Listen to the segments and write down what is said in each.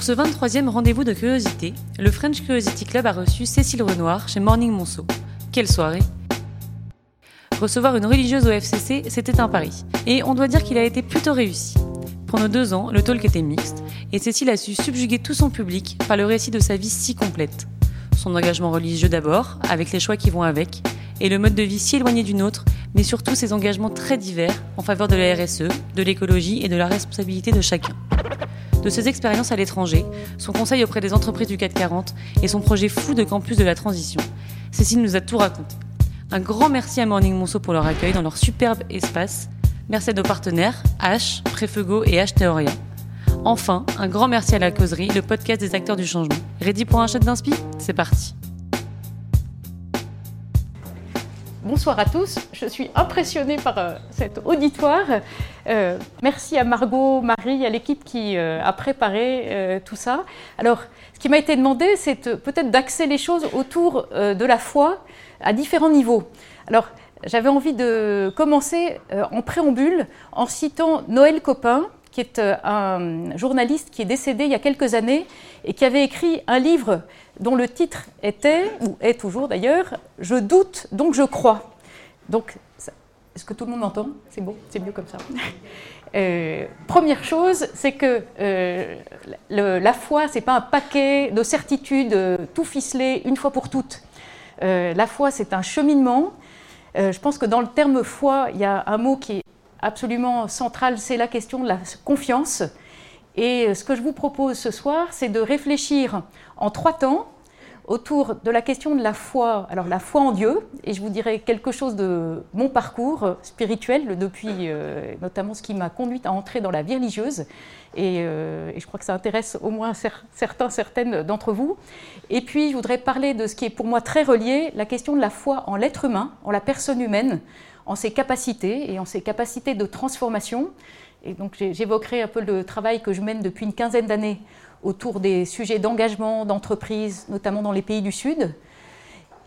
Pour ce 23e rendez-vous de curiosité, le French Curiosity Club a reçu Cécile Renoir chez Morning Monceau. Quelle soirée Recevoir une religieuse au FCC, c'était un pari. Et on doit dire qu'il a été plutôt réussi. Pendant deux ans, le talk était mixte, et Cécile a su subjuguer tout son public par le récit de sa vie si complète. Son engagement religieux d'abord, avec les choix qui vont avec, et le mode de vie si éloigné du nôtre, mais surtout ses engagements très divers en faveur de la RSE, de l'écologie et de la responsabilité de chacun. De ses expériences à l'étranger, son conseil auprès des entreprises du 440 et son projet fou de campus de la transition, Cécile nous a tout raconté. Un grand merci à Morning Monceau pour leur accueil dans leur superbe espace. Merci à nos partenaires, H, Préfego et H Théoria. Enfin, un grand merci à la causerie, le podcast des acteurs du changement. Ready pour un shot d'inspi? C'est parti. Bonsoir à tous, je suis impressionnée par euh, cet auditoire. Euh, merci à Margot, Marie, à l'équipe qui euh, a préparé tout ça. Alors, ce qui m'a été demandé, c'est peut-être d'axer les choses autour de la foi à différents niveaux. Alors, j'avais envie de commencer en préambule en citant Noël Copin, qui est un journaliste qui est décédé il y a quelques années et qui avait écrit un livre dont le titre était, ou est toujours d'ailleurs, Je doute, donc je crois. Donc, est-ce que tout le monde entend C'est bon, c'est mieux comme ça. Euh, première chose, c'est que euh, la foi, c'est pas un paquet de certitudes euh, tout ficelé une fois pour toutes. la foi, c'est un cheminement. je pense que dans le terme foi, il y a un mot qui est absolument central, c'est la question de la confiance. Et ce que je vous propose ce soir, c'est de réfléchir en trois temps autour de la question de la foi, alors la foi en Dieu, et je vous dirai quelque chose de mon parcours spirituel depuis euh, notamment ce qui m'a conduite à entrer dans la vie religieuse, euh, et, je crois que ça intéresse au moins certains, certaines d'entre vous. Et puis je voudrais parler de ce qui est pour moi très relié, la question de la foi en l'être humain, en la personne humaine, en ses capacités et en ses capacités de transformation. Et donc j'évoquerai un peu le travail que je mène depuis une quinzaine d'années autour des sujets d'engagement, d'entreprise, notamment dans les pays du Sud.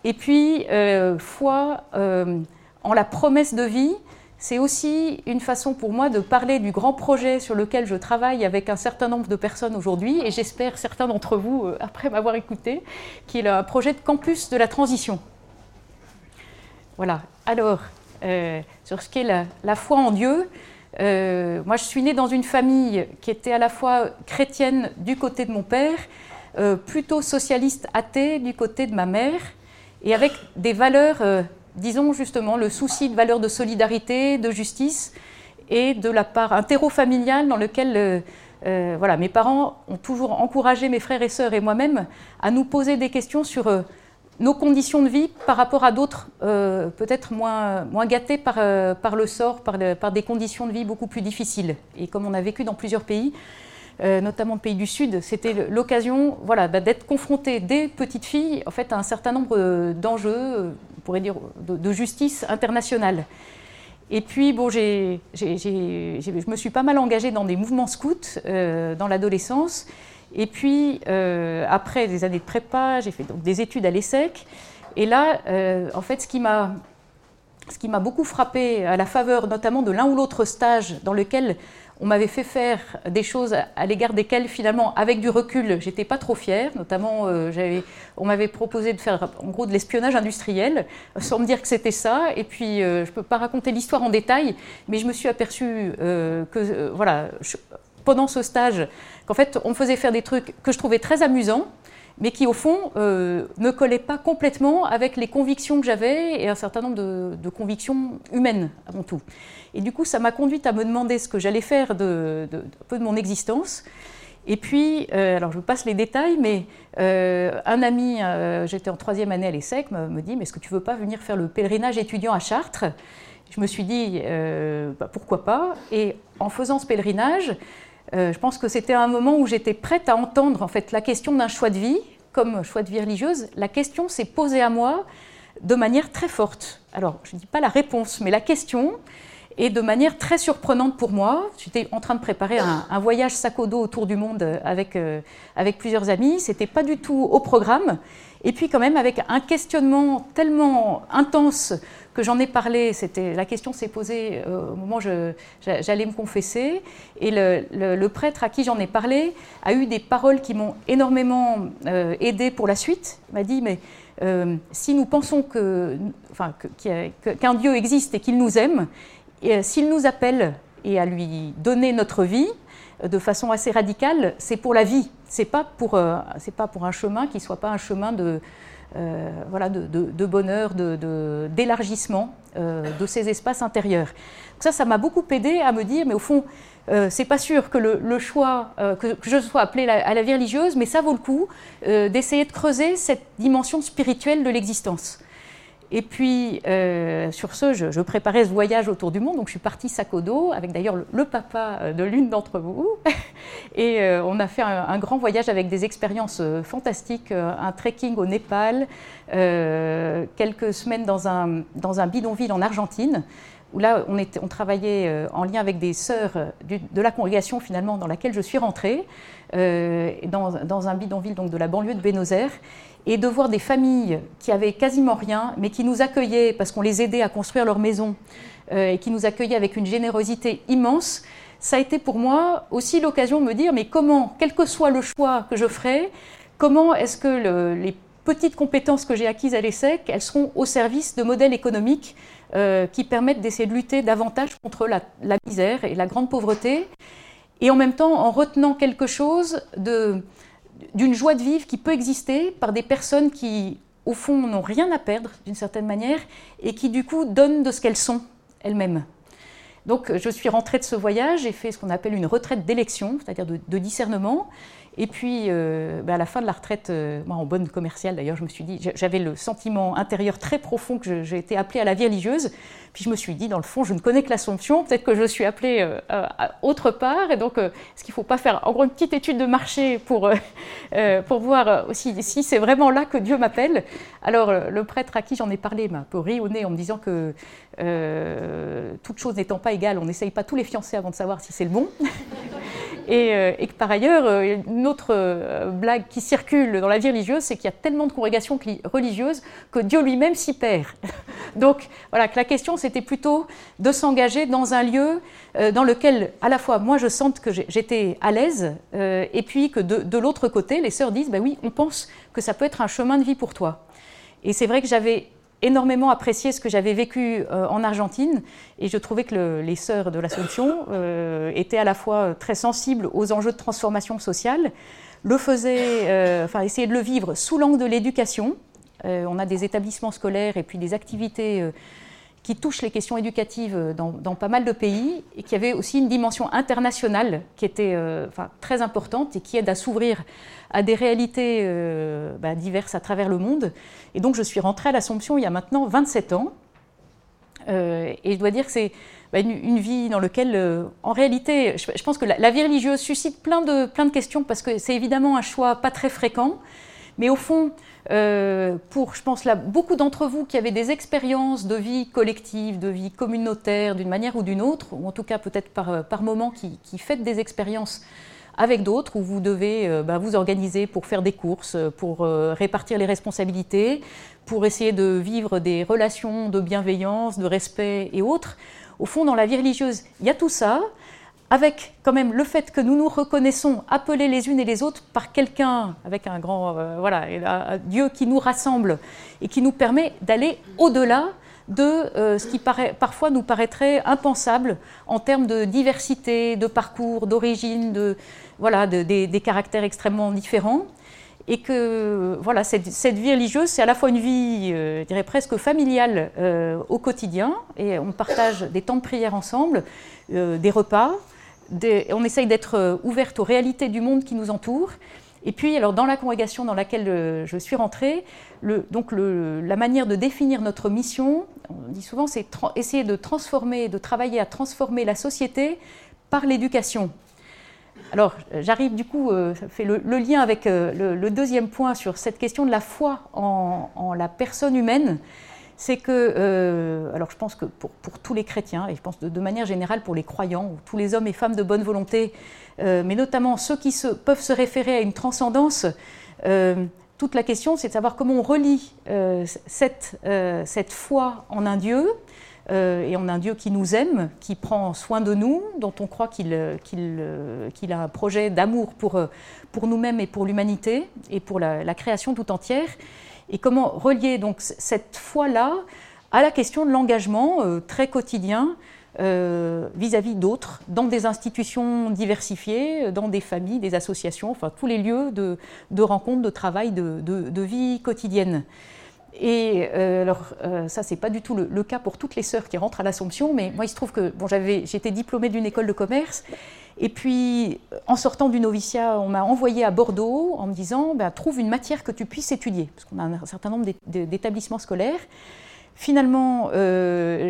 Et puis, euh, foi euh, en la promesse de vie, c'est aussi une façon pour moi de parler du grand projet sur lequel je travaille avec un certain nombre de personnes aujourd'hui, et j'espère certains d'entre vous, euh, après m'avoir écouté, qui est un projet de campus de la transition. Voilà. Alors, sur ce qu'est la, la, foi en Dieu, euh, moi, je suis née dans une famille qui était à la fois chrétienne du côté de mon père, euh, plutôt socialiste athée du côté de ma mère, et avec des valeurs, euh, disons justement, le souci de valeurs de solidarité, de justice, et de la part un terreau familial dans lequel voilà, mes parents ont toujours encouragé mes frères et sœurs et moi-même à nous poser des questions sur nos conditions de vie par rapport à d'autres, euh, peut-être moins, moins gâtés par, euh, par le sort, par, des conditions de vie beaucoup plus difficiles. Et comme on a vécu dans plusieurs pays, euh, notamment le pays du Sud, c'était l'occasion voilà, bah, d'être confronté des petites filles en fait, à un certain nombre d'enjeux, on pourrait dire, de, justice internationale. Et puis, bon, je me suis pas mal engagée dans des mouvements scouts dans l'adolescence. Et puis, euh, après des années de prépa, j'ai fait donc des études à l'ESSEC. Et là, euh, en fait, ce qui m'a beaucoup frappé à la faveur notamment de l'un ou l'autre stage dans lequel on m'avait fait faire des choses à l'égard desquelles finalement avec du recul j'étais pas trop fière notamment euh, on m'avait proposé de faire en gros de l'espionnage industriel sans me dire que c'était ça et puis je peux pas raconter l'histoire en détail mais je me suis aperçue que voilà pendant ce stage qu'en fait, on me faisait faire des trucs que je trouvais très amusants, mais qui, au fond, euh, ne collaient pas complètement avec les convictions que j'avais et un certain nombre de, convictions humaines, avant tout. Et du coup, ça m'a conduite à me demander ce que j'allais faire de, peu de mon existence. Et puis, euh, alors je vous passe les détails, mais euh, un ami, j'étais en troisième année à l'ESSEC, me, dit, mais est-ce que tu veux pas venir faire le pèlerinage étudiant à Chartres? Je me suis dit, bah, pourquoi pas Et en faisant ce pèlerinage, je pense que c'était un moment où j'étais prête à entendre en fait la question d'un choix de vie, comme choix de vie religieuse. La question s'est posée à moi de manière très forte. Alors, je ne dis pas la réponse, mais la question. Et de manière très surprenante pour moi, j'étais en train de préparer un, voyage sac au dos autour du monde avec, euh, avec plusieurs amis. C'était pas du tout au programme. Et puis quand même avec un questionnement tellement intense que j'en ai parlé, c'était la question s'est posée euh, au moment où j'allais me confesser, et le, prêtre à qui j'en ai parlé a eu des paroles qui m'ont énormément euh, aidé pour la suite. Il m'a dit mais euh, si nous pensons que, enfin, qu'un Dieu existe et qu'il nous aime, s'il nous appelle et à lui donner notre vie de façon assez radicale, c'est pour la vie. C'est pas pour, c'est pas pour un chemin qui soit pas un chemin de euh, voilà, de, bonheur, d'élargissement euh, de, ces espaces intérieurs. ça, ça m'a beaucoup aidé à me dire, mais au fond, euh, c'est pas sûr que le, choix, que, je sois appelée à la vie religieuse, mais ça vaut le coup d'essayer de creuser cette dimension spirituelle de l'existence. Et puis, euh, sur ce, je, préparais ce voyage autour du monde. Donc, je suis partie sac au dos, avec d'ailleurs le, papa euh, de l'une d'entre vous. Et euh, on a fait un, grand voyage avec des expériences fantastiques, un trekking au Népal, quelques semaines dans un, bidonville en Argentine, où là, on travaillait en lien avec des sœurs de la congrégation, finalement, dans laquelle je suis rentrée, dans, dans, un bidonville donc, de la banlieue de Buenos Aires et de voir des familles qui avaient quasiment rien, mais qui nous accueillaient parce qu'on les aidait à construire leur maison euh, et qui nous accueillaient avec une générosité immense, ça a été pour moi aussi l'occasion de me dire, mais comment, quel que soit le choix que je ferai, comment est-ce que les petites compétences que j'ai acquises à l'ESSEC, elles seront au service de modèles économiques euh, qui permettent d'essayer de lutter davantage contre la, la, misère et la grande pauvreté, et en même temps en retenant quelque chose de d'une joie de vivre qui peut exister par des personnes qui, au fond, n'ont rien à perdre d'une certaine manière et qui, du coup, donnent de ce qu'elles sont elles-mêmes. Donc, je suis rentrée de ce voyage, j'ai fait ce qu'on appelle une retraite d'élection, c'est-à-dire de, discernement. Et puis, euh, bah, à la fin de la retraite, euh, moi, en bonne commerciale d'ailleurs, je me suis dit, j'avais le sentiment intérieur très profond que j'ai été appelée à la vie religieuse. Puis je me suis dit, dans le fond, je ne connais que l'Assomption, peut-être que je suis appelée euh, autre part. Et donc, est-ce qu'il ne faut pas faire en gros une petite étude de marché pour, pour voir aussi si c'est vraiment là que Dieu m'appelle? Alors, le prêtre à qui j'en ai parlé m'a un peu ri au nez en me disant que toutes choses n'étant pas égales, on n'essaye pas tous les fiancés avant de savoir si c'est le bon. Euh, et, que par ailleurs, euh, une autre euh, blague qui circule dans la vie religieuse, c'est qu'il y a tellement de congrégations religieuses que Dieu lui-même s'y perd. Donc voilà, que la question c'était plutôt de s'engager dans un lieu dans lequel à la fois moi je sente que j'étais à l'aise, et puis que de, l'autre côté, les sœurs disent, ben oui, on pense que ça peut être un chemin de vie pour toi. Et c'est vrai que j'avais énormément apprécié ce que j'avais vécu euh, en Argentine et je trouvais que les sœurs de l'Assomption euh, étaient à la fois très sensibles aux enjeux de transformation sociale, le faisaient, euh, enfin essayaient de le vivre sous l'angle de l'éducation. on a des établissements scolaires et puis des activités qui touchent les questions éducatives dans, pas mal de pays et qui avaient aussi une dimension internationale qui était enfin, très importante et qui aide à s'ouvrir à des réalités euh, bah, diverses à travers le monde. Et donc je suis rentrée à l'Assomption il y a maintenant 27 ans. Euh, et je dois dire que c'est bah, une, vie dans laquelle, euh, en réalité, je, pense que la, vie religieuse suscite plein de, plein de questions parce que c'est évidemment un choix pas très fréquent. Mais au fond, pour, je pense, beaucoup d'entre vous qui avaient des expériences de vie collective, de vie communautaire, d'une manière ou d'une autre, ou en tout cas peut-être par, par moment qui, faites des expériences avec d'autres où vous devez euh, bah, vous organiser pour faire des courses, pour euh, répartir les responsabilités, pour essayer de vivre des relations de bienveillance, de respect et autres. Au fond, dans la vie religieuse, il y a tout ça, avec quand même le fait que nous nous reconnaissons appelés les unes et les autres par quelqu'un, avec un grand, euh, voilà, Dieu qui nous rassemble et qui nous permet d'aller au-delà de euh, ce qui paraît, parfois nous paraîtrait impensable en termes de diversité, de parcours, d'origine, de, voilà, des, caractères extrêmement différents. Et que voilà, cette, vie religieuse, c'est à la fois une vie, euh, je dirais presque familiale au quotidien, et on partage des temps de prière ensemble, des repas, on essaye d'être ouverte aux réalités du monde qui nous entoure, et puis, alors, dans la congrégation dans laquelle euh, je suis rentrée, donc la manière de définir notre mission, on dit souvent, c'est essayer de transformer, de travailler à transformer la société par l'éducation. Alors, j'arrive du coup, euh, ça fait le, lien avec euh, le, deuxième point sur cette question de la foi en, la personne humaine, c'est que, alors je pense que pour, tous les chrétiens, et je pense de, manière générale pour les croyants, ou tous les hommes et femmes de bonne volonté, mais notamment ceux qui peuvent se référer à une transcendance, toute la question c'est de savoir comment on relie cette, cette foi en un Dieu, euh, et a un Dieu qui nous aime, qui prend soin de nous, dont on croit qu'il euh, euh, a un projet d'amour pour, pour nous-mêmes et pour l'humanité et pour la, création tout entière. Et comment relier donc cette foi-là à la question de l'engagement très quotidien vis-à-vis d'autres, dans des institutions diversifiées, dans des familles, des associations, enfin tous les lieux de, de rencontres, de travail, de, vie quotidienne. Et euh, alors, euh, ça, c'est pas du tout le, cas pour toutes les sœurs qui rentrent à l'Assomption, mais moi, il se trouve que bon, j'étais diplômée d'une école de commerce, et puis en sortant du noviciat, on m'a envoyé à Bordeaux en me disant ben, trouve une matière que tu puisses étudier, parce qu'on a un certain nombre d'établissements scolaires. Finalement, euh,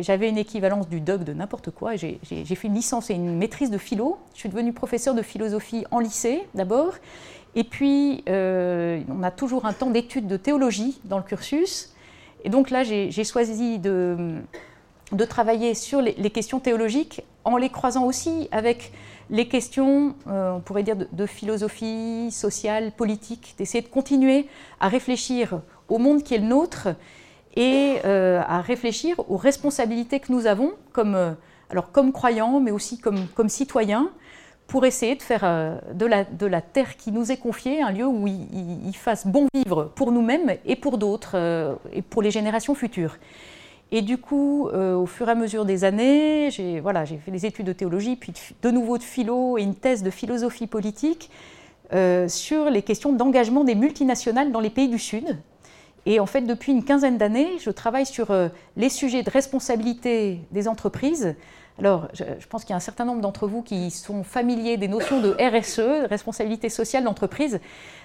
j'avais une équivalence du doc de n'importe quoi. J'ai fait une licence et une maîtrise de philo. Je suis devenue professeure de philosophie en lycée d'abord. Et puis, euh, on a toujours un temps d'étude de théologie dans le cursus. Et donc là, j'ai choisi de, de, travailler sur les, questions théologiques en les croisant aussi avec les questions, euh, on pourrait dire, de, philosophie sociale, politique, d'essayer de continuer à réfléchir au monde qui est le nôtre et euh, à réfléchir aux responsabilités que nous avons comme, alors comme croyants, mais aussi comme, comme citoyens, pour essayer de faire euh, de la, de la, terre qui nous est confiée un lieu où il, fasse bon vivre pour nous-mêmes et pour d'autres, euh, et pour les générations futures. Et du coup, euh, au fur et à mesure des années, j'ai fait des études de théologie, puis de nouveau de philo et une thèse de philosophie politique sur les questions d'engagement des multinationales dans les pays du Sud. Et en fait, depuis une quinzaine d'années, je travaille sur les sujets de responsabilité des entreprises alors, je, pense qu'il y a un certain nombre d'entre vous qui sont familiers des notions de RSE, responsabilité sociale d'entreprise.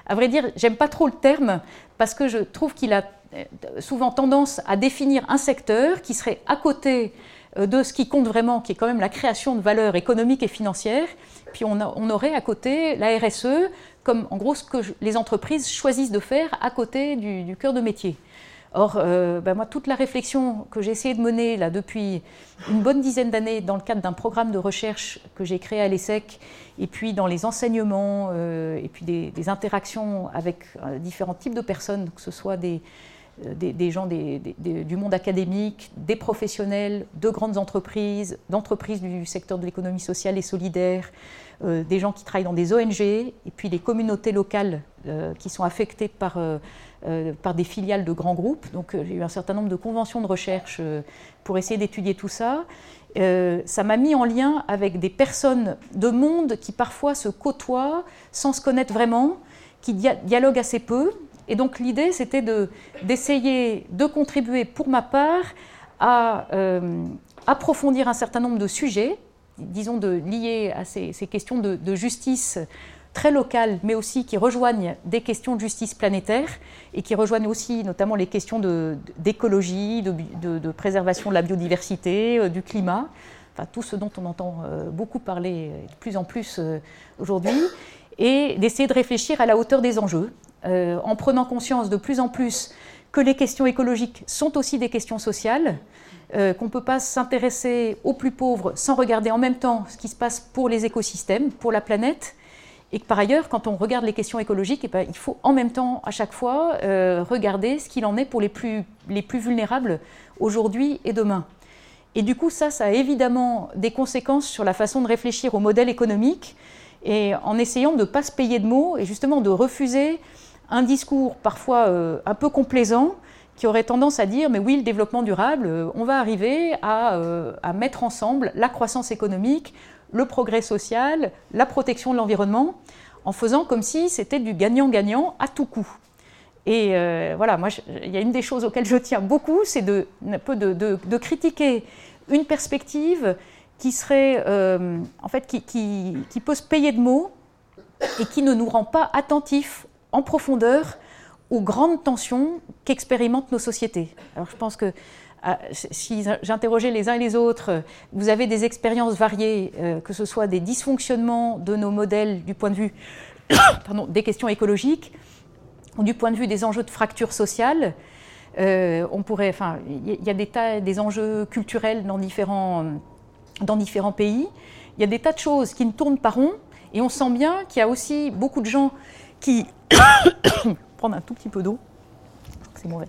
À vrai dire, j'aime pas trop le terme parce que je trouve qu'il a euh, souvent tendance à définir un secteur qui serait à côté euh, de ce qui compte vraiment, qui est quand même la création de valeur économique et financière. Puis on, aurait à côté la RSE comme en gros ce que les entreprises choisissent de faire à côté du, du cœur de métier. Or, euh, ben moi, toute la réflexion que j'ai essayé de mener là, depuis une bonne dizaine d'années dans le cadre d'un programme de recherche que j'ai créé à l'ESSEC, et puis dans les enseignements, euh, et puis des, interactions avec euh, différents types de personnes, que ce soit des, des, gens du monde académique, des professionnels, de grandes entreprises, d'entreprises du secteur de l'économie sociale et solidaire, des gens qui travaillent dans des ONG, et puis les communautés locales qui sont affectées par par des filiales de grands groupes. Donc euh, j'ai eu un certain nombre de conventions de recherche euh, pour essayer d'étudier tout ça. ça m'a mis en lien avec des personnes de monde qui parfois se côtoient sans se connaître vraiment, qui dialoguent assez peu. Et donc l'idée, c'était d'essayer de, contribuer pour ma part à approfondir un certain nombre de sujets, disons de, liés à ces, questions de justice très locales, mais aussi qui rejoignent des questions de justice planétaire et qui rejoignent aussi notamment les questions d'écologie, de, préservation de la biodiversité, euh, du climat, enfin tout ce dont on entend euh, beaucoup parler de plus en plus euh, aujourd'hui, et d'essayer de réfléchir à la hauteur des enjeux, en prenant conscience de plus en plus que les questions écologiques sont aussi des questions sociales, qu'on ne peut pas s'intéresser aux plus pauvres sans regarder en même temps ce qui se passe pour les écosystèmes, pour la planète, et que par ailleurs, quand on regarde les questions écologiques, eh ben, il faut en même temps, à chaque fois, euh, regarder ce qu'il en est pour les plus, les plus vulnérables aujourd'hui et demain. Et du coup, ça, ça a évidemment des conséquences sur la façon de réfléchir au modèle économique, et en essayant de ne pas se payer de mots, et justement de refuser un discours parfois euh, un peu complaisant, qui aurait tendance à dire, mais oui, le développement durable, euh, on va arriver à mettre ensemble la croissance économique, le progrès social, la protection de l'environnement, en faisant comme si c'était du gagnant-gagnant à tout coup. Et euh, voilà, moi, il y a une des choses auxquelles je tiens beaucoup, c'est de, peu de, critiquer une perspective qui serait, euh, en fait, qui, qui, peut se payer de mots et qui ne nous rend pas attentifs en profondeur aux grandes tensions qu'expérimentent nos sociétés. Alors, je pense que si j'interrogeais les uns et les autres, vous avez des expériences variées, euh, que ce soit des dysfonctionnements de nos modèles du point de vue des questions écologiques, ou du point de vue des enjeux de fracture sociale. on pourrait, enfin, il y a des tas, des enjeux culturels dans différents, dans différents pays. Il y a des tas de choses qui ne tournent pas rond, et on sent bien qu'il y a aussi beaucoup de gens qui prendre un tout petit peu d'eau. C'est mauvais.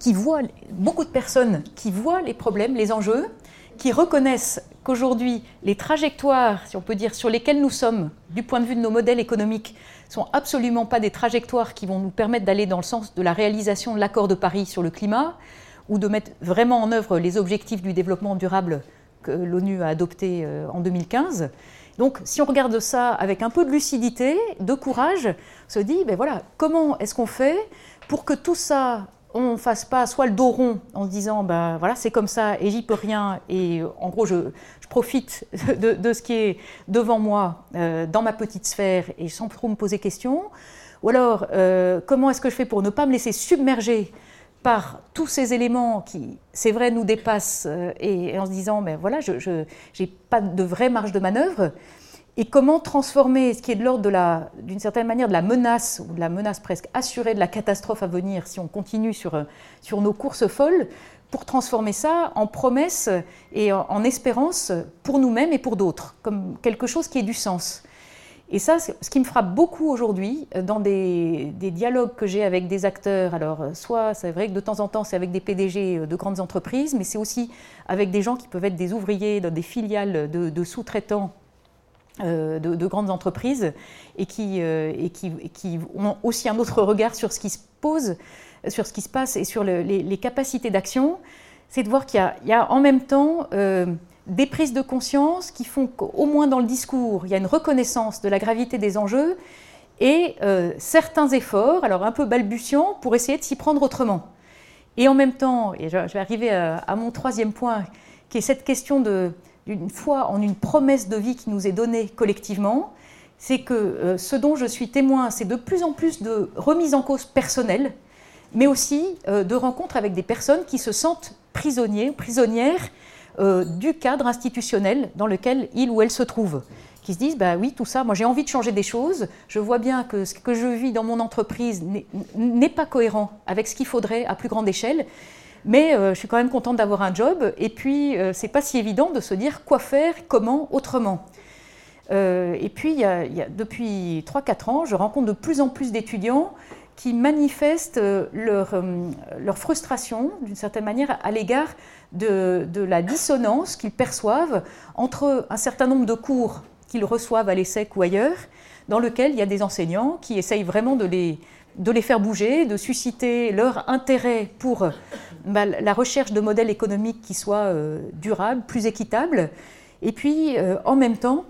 Qui voient beaucoup de personnes qui voient les problèmes, les enjeux, qui reconnaissent qu'aujourd'hui les trajectoires, si on peut dire, sur lesquelles nous sommes, du point de vue de nos modèles économiques, sont absolument pas des trajectoires qui vont nous permettre d'aller dans le sens de la réalisation de l'accord de Paris sur le climat ou de mettre vraiment en œuvre les objectifs du développement durable que l'ONU a adoptés euh, en 2015. Donc, si on regarde ça avec un peu de lucidité, de courage, on se dit, ben voilà, comment est-ce qu'on fait pour que tout ça, on ne fasse pas soit le dos rond en se disant, ben voilà, c'est comme ça et j'y peux rien, et en gros, je, profite de, ce qui est devant moi, euh, dans ma petite sphère, et sans trop me poser question. Ou alors, euh, comment est-ce que je fais pour ne pas me laisser submerger par tous ces éléments qui, c'est vrai, nous dépassent, euh, et, en se disant, mais voilà, je n'ai pas de vraie marge de manœuvre, et comment transformer ce qui est de l'ordre de la, d'une certaine manière, de la menace, ou de la menace presque assurée de la catastrophe à venir si on continue sur, euh, sur nos courses folles, pour transformer ça en promesse et en espérance pour nous-mêmes et pour d'autres, comme quelque chose qui ait du sens. Et ça, ce qui me frappe beaucoup aujourd'hui, euh, dans des, dialogues que j'ai avec des acteurs, alors euh, soit c'est vrai que de temps en temps c'est avec des PDG de grandes entreprises, mais c'est aussi avec des gens qui peuvent être des ouvriers dans des filiales de, sous-traitants de, grandes entreprises et qui, et, qui, ont aussi un autre regard sur ce qui se pose, sur ce qui se passe et sur les, capacités d'action, c'est de voir qu'il y, a en même temps des prises de conscience qui font qu'au moins dans le discours, il y a une reconnaissance de la gravité des enjeux et euh, certains efforts, alors un peu balbutiants, pour essayer de s'y prendre autrement. Et en même temps, et je vais arriver à, mon troisième point, qui est cette question d'une foi en une promesse de vie qui nous est donnée collectivement, c'est que euh, ce dont je suis témoin, c'est de plus en plus de remise en cause personnelle, mais aussi euh, de rencontres avec des personnes qui se sentent prisonniers, prisonnières euh, du cadre institutionnel dans lequel il ou elle se trouve qui se disent bah oui tout ça moi j'ai envie de changer des choses je vois bien que ce que je vis dans mon entreprise n'est pas cohérent avec ce qu'il faudrait à plus grande échelle mais euh, je suis quand même contente d'avoir un job. Et puis euh, c'est pas si évident de se dire quoi faire comment autrement. Et puis il y a, depuis 3-4 ans je rencontre de plus en plus d'étudiants qui manifestent euh, leur, euh, leur frustration, d'une certaine manière, à l'égard de, de, la dissonance qu'ils perçoivent entre un certain nombre de cours qu'ils reçoivent à l'ESSEC ou ailleurs, dans lequel il y a des enseignants qui essayent vraiment de les, de les faire bouger, de susciter leur intérêt pour bah, la recherche de modèles économiques qui soient euh, durables, plus équitables, et puis en même temps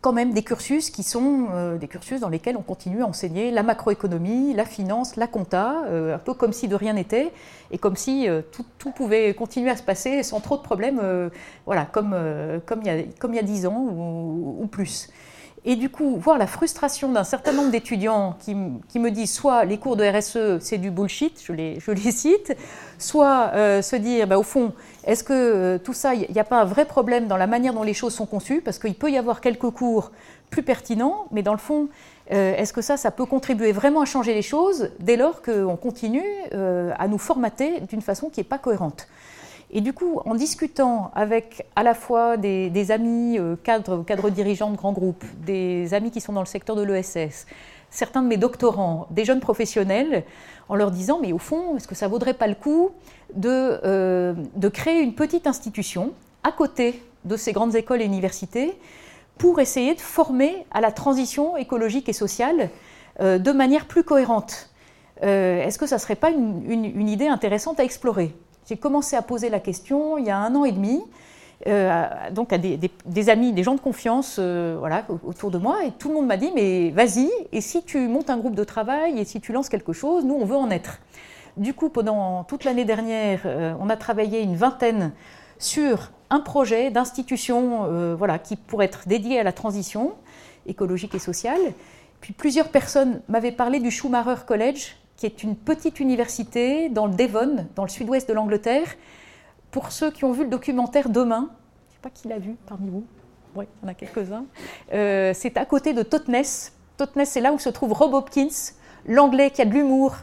quand même des cursus qui sont euh, des cursus dans lesquels on continue à enseigner la macroéconomie, la finance, la compta, euh, un peu comme si de rien n'était, et comme si euh, tout, pouvait continuer à se passer sans trop de problèmes, voilà, comme, il y a, 10 ans ou plus. Et du coup, voir la frustration d'un certain nombre d'étudiants qui, qui, me disent soit les cours de RSE, c'est du bullshit, je les, je les cite, soit euh, se dire, bah, au fond, est-ce que euh, tout ça, il n'y a pas un vrai problème dans la manière dont les choses sont conçues? Parce qu'il peut y avoir quelques cours plus pertinents, mais dans le fond, euh, est-ce que ça, ça peut contribuer vraiment à changer les choses dès lors qu'on continue à nous formater d'une façon qui n'est pas cohérente? Et du coup, en discutant avec à la fois des, amis euh, cadres, cadres dirigeants de grands groupes, des amis qui sont dans le secteur de l'ESS, certains de mes doctorants, des jeunes professionnels, en leur disant, mais au fond, est-ce que ça vaudrait pas le coup de, euh, de créer une petite institution à côté de ces grandes écoles et universités pour essayer de former à la transition écologique et sociale euh, de manière plus cohérente? Est-ce que ça ne serait pas une idée intéressante à explorer? J'ai commencé à poser la question il y a un an et demi, euh, donc à des, amis, des gens de confiance euh, voilà, autour de moi, et tout le monde m'a dit, mais vas-y, et si tu montes un groupe de travail, et si tu lances quelque chose, nous, on veut en être. Du coup, pendant toute l'année dernière, euh, on a travaillé une vingtaine sur un projet d'institution voilà, qui pourrait être dédié à la transition écologique et sociale. Puis plusieurs personnes m'avaient parlé du Schumacher College, qui est une petite université dans le Devon, dans le sud-ouest de l'Angleterre. Pour ceux qui ont vu le documentaire Demain, je ne sais pas qui l'a vu parmi vous, oui, il y en a quelques-uns, euh, c'est à côté de Totnes. Totnes, c'est là où se trouve Rob Hopkins, l'anglais qui a de l'humour,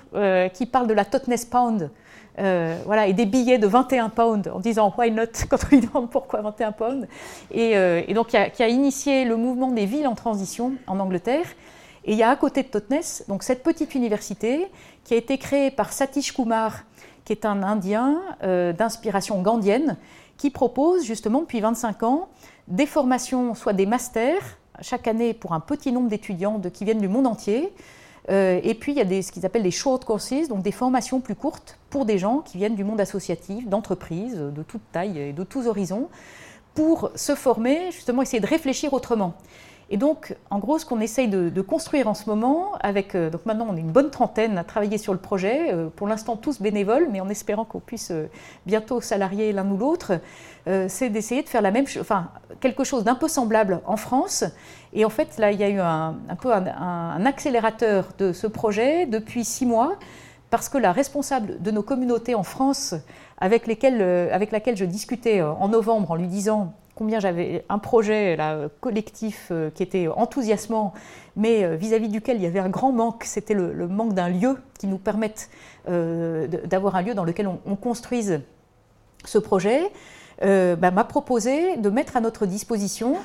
qui parle de la Totnes Pound. voilà, et des billets de 21 pounds en disant why not quand on lui demande pourquoi 21 pounds. Et, donc, qui a, initié le mouvement des villes en transition en Angleterre. Et il y a à côté de Totnes donc cette petite université qui a été créée par Satish Kumar, qui est un Indien euh, d'inspiration gandhienne, qui propose justement depuis 25 ans des formations, soit des masters, chaque année pour un petit nombre d'étudiants qui viennent du monde entier, euh, et puis il y a ce qu'ils appellent des short courses, donc des formations plus courtes pour des gens qui viennent du monde associatif, d'entreprises, de toute taille et de tous horizons, pour se former, justement essayer de réfléchir autrement. Et donc, en gros, ce qu'on essaye de, construire en ce moment, avec, euh, donc maintenant on est une bonne trentaine à travailler sur le projet, euh, pour l'instant tous bénévoles, mais en espérant qu'on puisse euh, bientôt salarier l'un ou l'autre, c'est d'essayer de faire la même enfin, quelque chose d'un peu semblable en France. Et en fait, là, il y a eu un, peu un, accélérateur de ce projet depuis six mois, parce que la responsable de nos communautés en France, avec, laquelle je discutais en novembre en lui disant combien j'avais un projet collectif euh, qui était enthousiasmant, mais euh, vis-à-vis duquel il y avait un grand manque, c'était le, manque d'un lieu qui nous permette euh, d'avoir un lieu dans lequel on, construise ce projet, bah, m'a proposé de mettre à notre disposition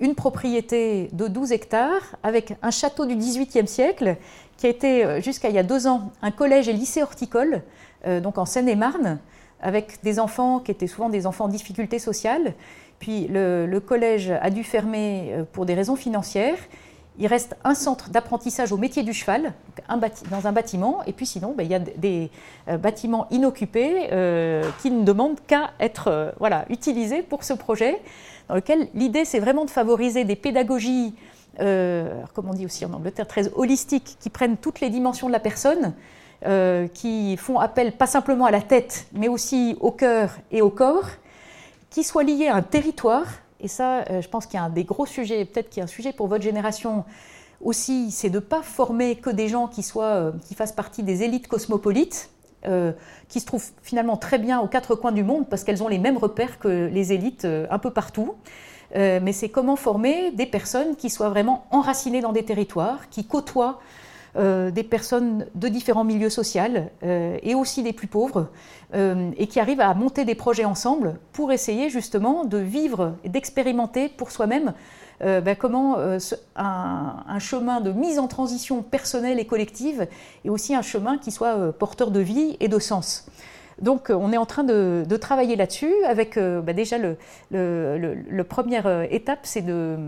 une propriété de 12 hectares avec un château du XVIIIe siècle qui a été jusqu'à il y a deux ans un collège et lycée horticole, donc en Seine-et-Marne, avec des enfants qui étaient souvent des enfants en difficulté sociale puis le, collège a dû fermer euh, pour des raisons financières. Il reste un centre d'apprentissage au métier du cheval, dans un bâtiment, et puis sinon, ben, il y a des euh, bâtiments inoccupés euh, qui ne demandent qu'à être voilà, utilisés pour ce projet, dans lequel l'idée, c'est vraiment de favoriser des pédagogies, comme on dit aussi en Angleterre, très holistiques, qui prennent toutes les dimensions de la personne, qui font appel pas simplement à la tête, mais aussi au cœur et au corps, qui soit lié à un territoire. Et ça, euh, je pense qu'il y a un des gros sujets, peut-être qu'il y a un sujet pour votre génération aussi, c'est de ne pas former que des gens qui, euh, fassent partie des élites cosmopolites, euh, qui se trouvent finalement très bien aux quatre coins du monde parce qu'elles ont les mêmes repères que les élites un peu partout. mais c'est comment former des personnes qui soient vraiment enracinées dans des territoires, qui côtoient euh, des personnes de différents milieux sociaux euh, et aussi des plus pauvres, euh, et qui arrivent à monter des projets ensemble pour essayer justement de vivre et d'expérimenter pour soi-même ben, comment un, chemin de mise en transition personnelle et collective est aussi un chemin qui soit porteur de vie et de sens. Donc on est en train de, travailler là-dessus avec ben, déjà le, le, première étape, c'est de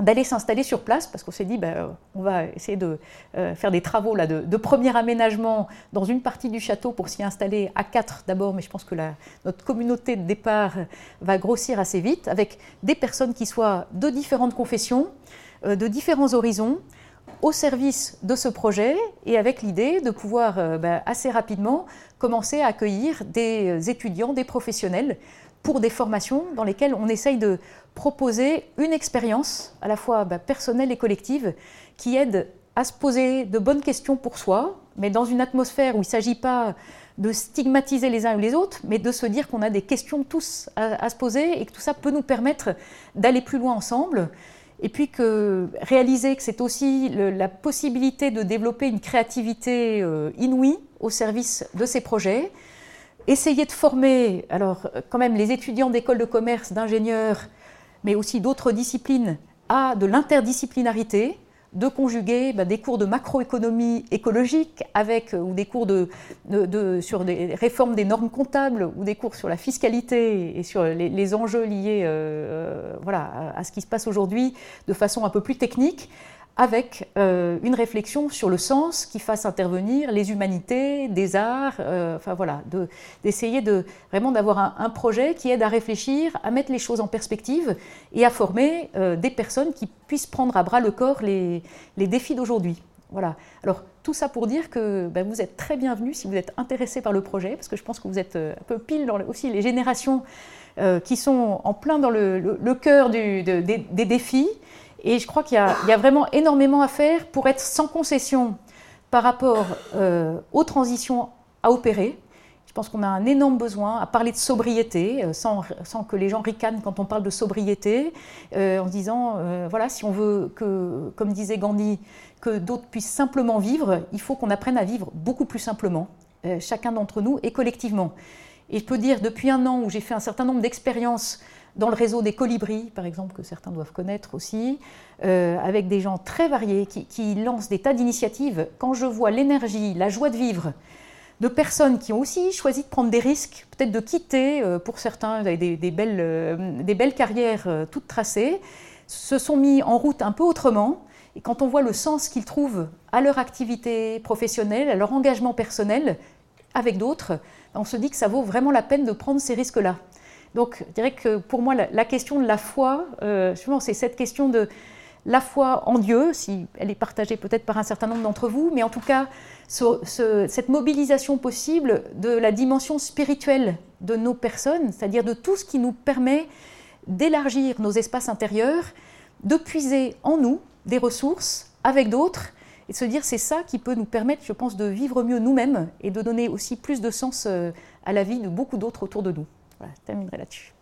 d'aller s'installer sur place parce qu'on s'est dit ben, on va essayer de euh, faire des travaux là, de, premier aménagement dans une partie du château pour s'y installer à quatre d'abord mais je pense que notre communauté de départ va grossir assez vite avec des personnes qui soient de différentes confessions euh, de différents horizons au service de ce projet et avec l'idée de pouvoir euh, ben, assez rapidement commencer à accueillir des étudiants, des professionnels pour des formations dans lesquelles on essaye de proposer une expérience à la fois bah, personnelle et collective qui aide à se poser de bonnes questions pour soi, mais dans une atmosphère où il ne s'agit pas de stigmatiser les uns ou les autres, mais de se dire qu'on a des questions tous à, se poser et que tout ça peut nous permettre d'aller plus loin ensemble. Et puis que réaliser que c'est aussi la possibilité de développer une créativité euh, inouïe au service de ces projets, essayer de former, alors quand même les étudiants d'école de commerce, d'ingénieurs, mais aussi d'autres disciplines, à de l'interdisciplinarité, de conjuguer bah, des cours de macroéconomie écologique avec, euh, ou des cours sur des réformes des normes comptables, ou des cours sur la fiscalité et sur les, enjeux liés euh, euh, voilà, à, ce qui se passe aujourd'hui de façon un peu plus technique, avec euh, une réflexion sur le sens qui fasse intervenir les humanités, des arts, euh, enfin voilà, d'essayer de, vraiment d'avoir un, projet qui aide à réfléchir, à mettre les choses en perspective et à former euh, des personnes qui puissent prendre à bras le corps les, défis d'aujourd'hui. Voilà. Alors tout ça pour dire que ben, vous êtes très bienvenus si vous êtes intéressé par le projet, parce que je pense que vous êtes un peu pile dans aussi les générations qui sont en plein dans le, cœur des défis. Et je crois qu'il y, a vraiment énormément à faire pour être sans concession par rapport euh, aux transitions à opérer. Je pense qu'on a un énorme besoin à parler de sobriété, sans, que les gens ricanent quand on parle de sobriété, en disant, voilà, si on veut que, comme disait Gandhi, que d'autres puissent simplement vivre, il faut qu'on apprenne à vivre beaucoup plus simplement, chacun d'entre nous et collectivement. Et je peux dire, depuis un an où j'ai fait un certain nombre d'expériences dans le réseau des colibris, par exemple, que certains doivent connaître aussi, euh, avec des gens très variés qui, lancent des tas d'initiatives. Quand je vois l'énergie, la joie de vivre de personnes qui ont aussi choisi de prendre des risques, peut-être de quitter, euh, pour certains, des, belles, euh, des belles carrières toutes tracées, se sont mis en route un peu autrement. Et quand on voit le sens qu'ils trouvent à leur activité professionnelle, à leur engagement personnel avec d'autres, on se dit que ça vaut vraiment la peine de prendre ces risques-là. Donc, je dirais que pour moi, la, question de la foi, euh, c'est cette question de la foi en Dieu, si elle est partagée peut-être par un certain nombre d'entre vous, mais en tout cas, cette mobilisation possible de la dimension spirituelle de nos personnes, c'est-à-dire de tout ce qui nous permet d'élargir nos espaces intérieurs, de puiser en nous des ressources avec d'autres, et de se dire c'est ça qui peut nous permettre, je pense, de vivre mieux nous-mêmes et de donner aussi plus de sens euh, à la vie de beaucoup d'autres autour de nous. Voilà, je terminerai là-dessus.